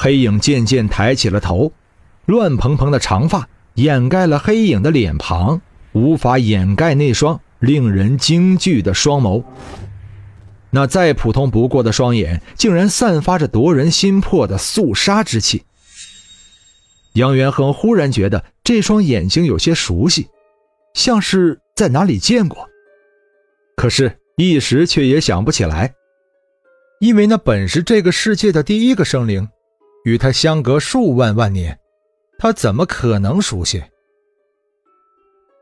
黑影渐渐抬起了头，乱蓬蓬的长发掩盖了黑影的脸庞，无法掩盖那双令人惊惧的双眸。那再普通不过的双眼，竟然散发着夺人心魄的肃杀之气。杨元亨忽然觉得这双眼睛有些熟悉，像是在哪里见过，可是，一时却也想不起来，因为那本是这个世界的第一个生灵。与他相隔数万万年，他怎么可能熟悉？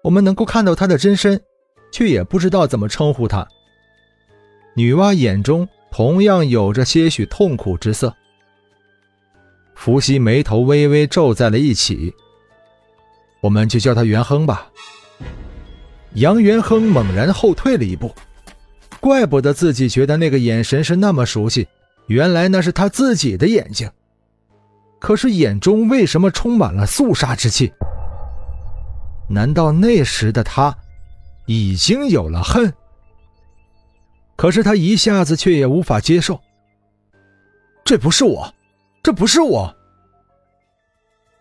我们能够看到他的真身，却也不知道怎么称呼他。女娲眼中同样有着些许痛苦之色。伏羲眉头微微皱在了一起。我们就叫他元亨吧。杨元亨猛然后退了一步，怪不得自己觉得那个眼神是那么熟悉，原来那是他自己的眼睛。可是眼中为什么充满了肃杀之气？难道那时的他已经有了恨？可是他一下子却也无法接受。这不是我，这不是我。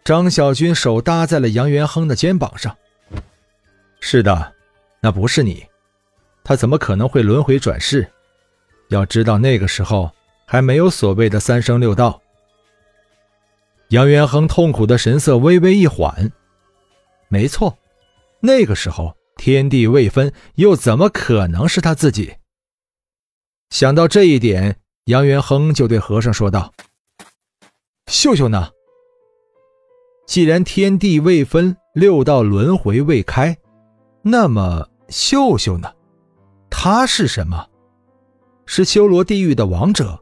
张小军手搭在了杨元亨的肩膀上。是的，那不是你，他怎么可能会轮回转世？要知道那个时候还没有所谓的三生六道。杨元亨痛苦的神色微微一缓。没错，那个时候天地未分，又怎么可能是他自己？想到这一点，杨元亨就对和尚说道：“秀秀呢？既然天地未分，六道轮回未开，那么秀秀呢？他是什么？是修罗地狱的王者，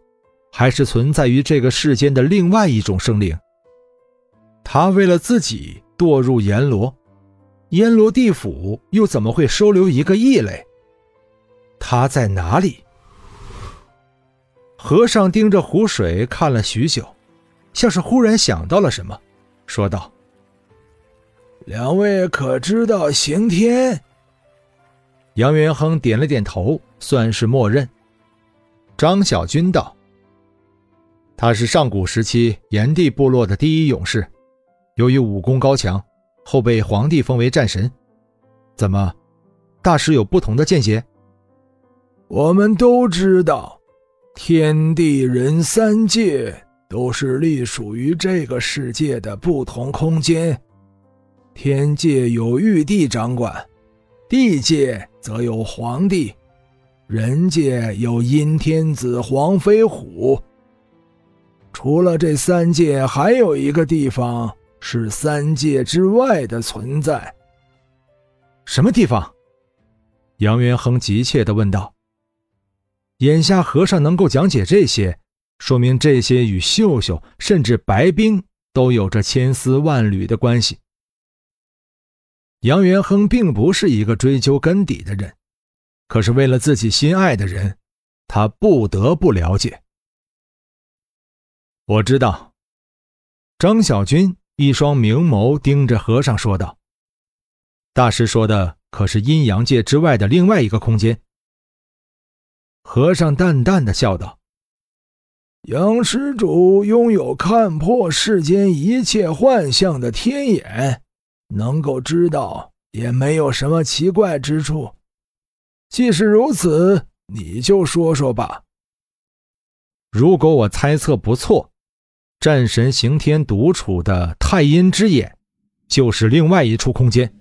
还是存在于这个世间的另外一种生灵？”他为了自己堕入阎罗，阎罗地府又怎么会收留一个异类？他在哪里？和尚盯着湖水看了许久，像是忽然想到了什么，说道：“两位可知道刑天？”杨元亨点了点头，算是默认。张小军道：“他是上古时期炎帝部落的第一勇士。”由于武功高强，后被皇帝封为战神。怎么，大师有不同的见解？我们都知道，天地人三界都是隶属于这个世界的不同空间。天界有玉帝掌管，地界则有皇帝，人界有阴天子、黄飞虎。除了这三界，还有一个地方。是三界之外的存在。什么地方？杨元亨急切地问道。眼下和尚能够讲解这些，说明这些与秀秀甚至白冰都有着千丝万缕的关系。杨元亨并不是一个追究根底的人，可是为了自己心爱的人，他不得不了解。我知道，张小军。一双明眸盯着和尚说道：“大师说的可是阴阳界之外的另外一个空间？”和尚淡淡的笑道：“杨施主拥有看破世间一切幻象的天眼，能够知道也没有什么奇怪之处。既是如此，你就说说吧。如果我猜测不错。”战神刑天独处的太阴之眼，就是另外一处空间。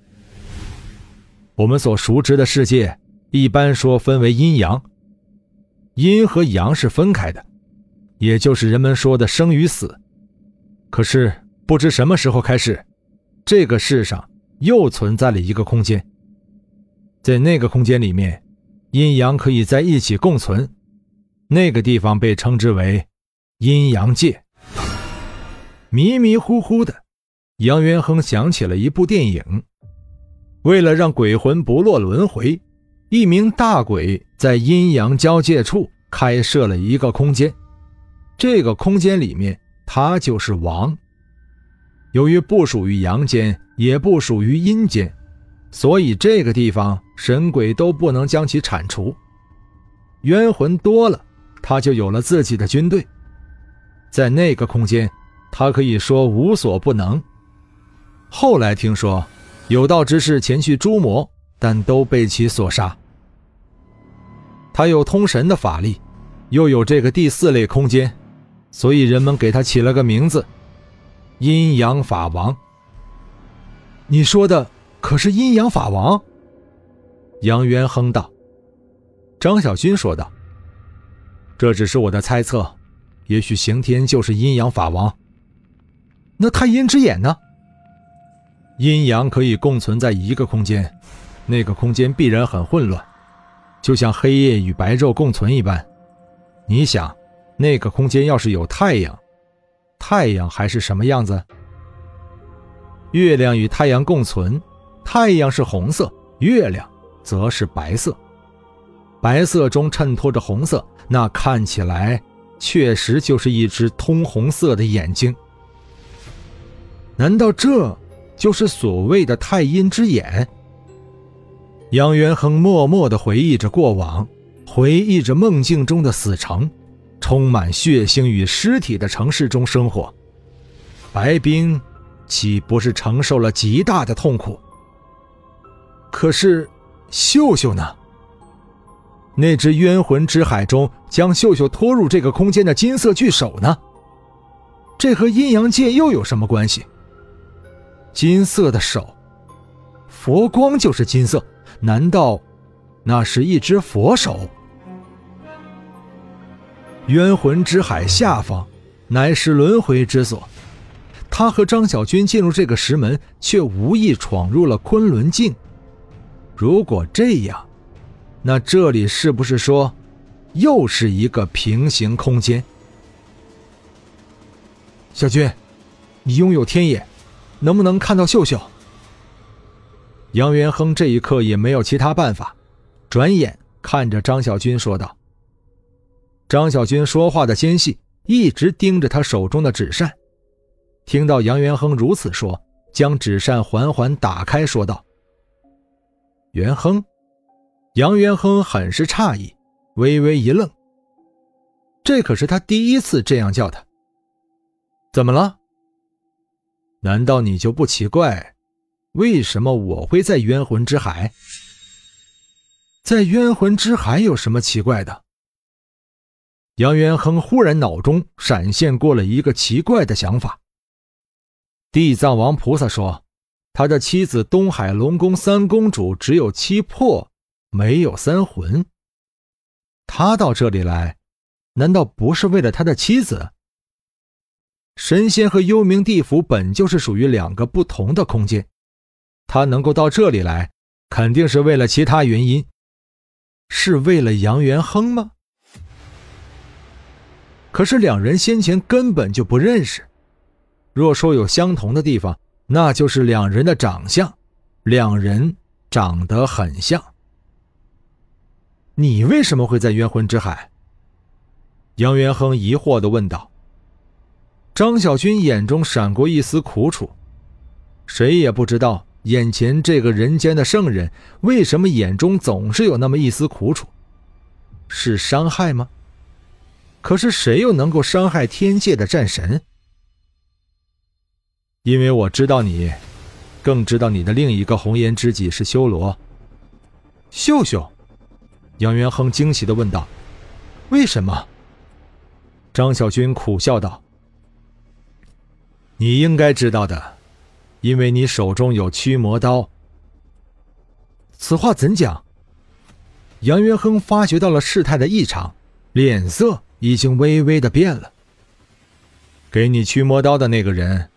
我们所熟知的世界，一般说分为阴阳，阴和阳是分开的，也就是人们说的生与死。可是不知什么时候开始，这个世上又存在了一个空间，在那个空间里面，阴阳可以在一起共存，那个地方被称之为阴阳界。迷迷糊糊的，杨元亨想起了一部电影。为了让鬼魂不落轮回，一名大鬼在阴阳交界处开设了一个空间。这个空间里面，他就是王。由于不属于阳间，也不属于阴间，所以这个地方神鬼都不能将其铲除。冤魂多了，他就有了自己的军队。在那个空间。他可以说无所不能。后来听说有道之士前去诛魔，但都被其所杀。他有通神的法力，又有这个第四类空间，所以人们给他起了个名字——阴阳法王。你说的可是阴阳法王？杨元亨道。张小军说道：“这只是我的猜测，也许刑天就是阴阳法王。”那太阴之眼呢？阴阳可以共存在一个空间，那个空间必然很混乱，就像黑夜与白昼共存一般。你想，那个空间要是有太阳，太阳还是什么样子？月亮与太阳共存，太阳是红色，月亮则是白色，白色中衬托着红色，那看起来确实就是一只通红色的眼睛。难道这就是所谓的太阴之眼？杨元亨默默地回忆着过往，回忆着梦境中的死城，充满血腥与尸体的城市中生活。白冰岂不是承受了极大的痛苦？可是，秀秀呢？那只冤魂之海中将秀秀拖入这个空间的金色巨手呢？这和阴阳界又有什么关系？金色的手，佛光就是金色，难道那是一只佛手？冤魂之海下方乃是轮回之所，他和张小军进入这个石门，却无意闯入了昆仑镜。如果这样，那这里是不是说，又是一个平行空间？小军，你拥有天眼。能不能看到秀秀？杨元亨这一刻也没有其他办法，转眼看着张小军说道：“张小军说话的间隙，一直盯着他手中的纸扇。听到杨元亨如此说，将纸扇缓缓打开，说道：‘元亨。’杨元亨很是诧异，微微一愣。这可是他第一次这样叫他。怎么了？”难道你就不奇怪，为什么我会在冤魂之海？在冤魂之海有什么奇怪的？杨元亨忽然脑中闪现过了一个奇怪的想法。地藏王菩萨说，他的妻子东海龙宫三公主只有七魄，没有三魂。他到这里来，难道不是为了他的妻子？神仙和幽冥地府本就是属于两个不同的空间，他能够到这里来，肯定是为了其他原因，是为了杨元亨吗？可是两人先前根本就不认识，若说有相同的地方，那就是两人的长相，两人长得很像。你为什么会在冤魂之海？杨元亨疑惑的问道。张小军眼中闪过一丝苦楚，谁也不知道眼前这个人间的圣人为什么眼中总是有那么一丝苦楚，是伤害吗？可是谁又能够伤害天界的战神？因为我知道你，更知道你的另一个红颜知己是修罗。秀秀，杨元亨惊喜的问道：“为什么？”张小军苦笑道。你应该知道的，因为你手中有驱魔刀。此话怎讲？杨元亨发觉到了事态的异常，脸色已经微微的变了。给你驱魔刀的那个人，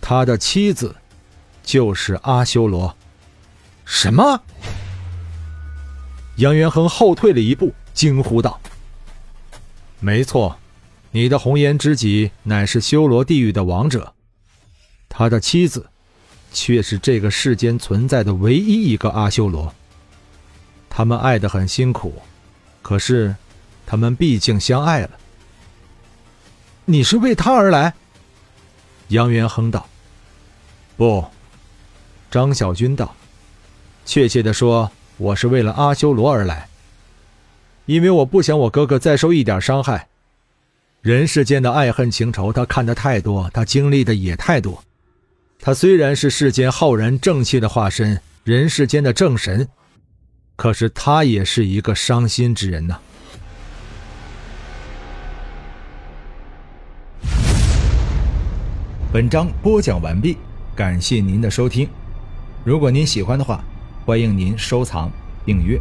他的妻子就是阿修罗。什么？杨元亨后退了一步，惊呼道：“没错，你的红颜知己乃是修罗地狱的王者，他的妻子，却是这个世间存在的唯一一个阿修罗。他们爱得很辛苦，可是，他们毕竟相爱了。你是为他而来？杨元亨道。不，张小军道。确切的说，我是为了阿修罗而来，因为我不想我哥哥再受一点伤害。人世间的爱恨情仇，他看得太多，他经历的也太多。他虽然是世间浩然正气的化身，人世间的正神，可是他也是一个伤心之人呐。本章播讲完毕，感谢您的收听。如果您喜欢的话，欢迎您收藏、订阅。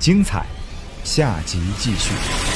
精彩，下集继续。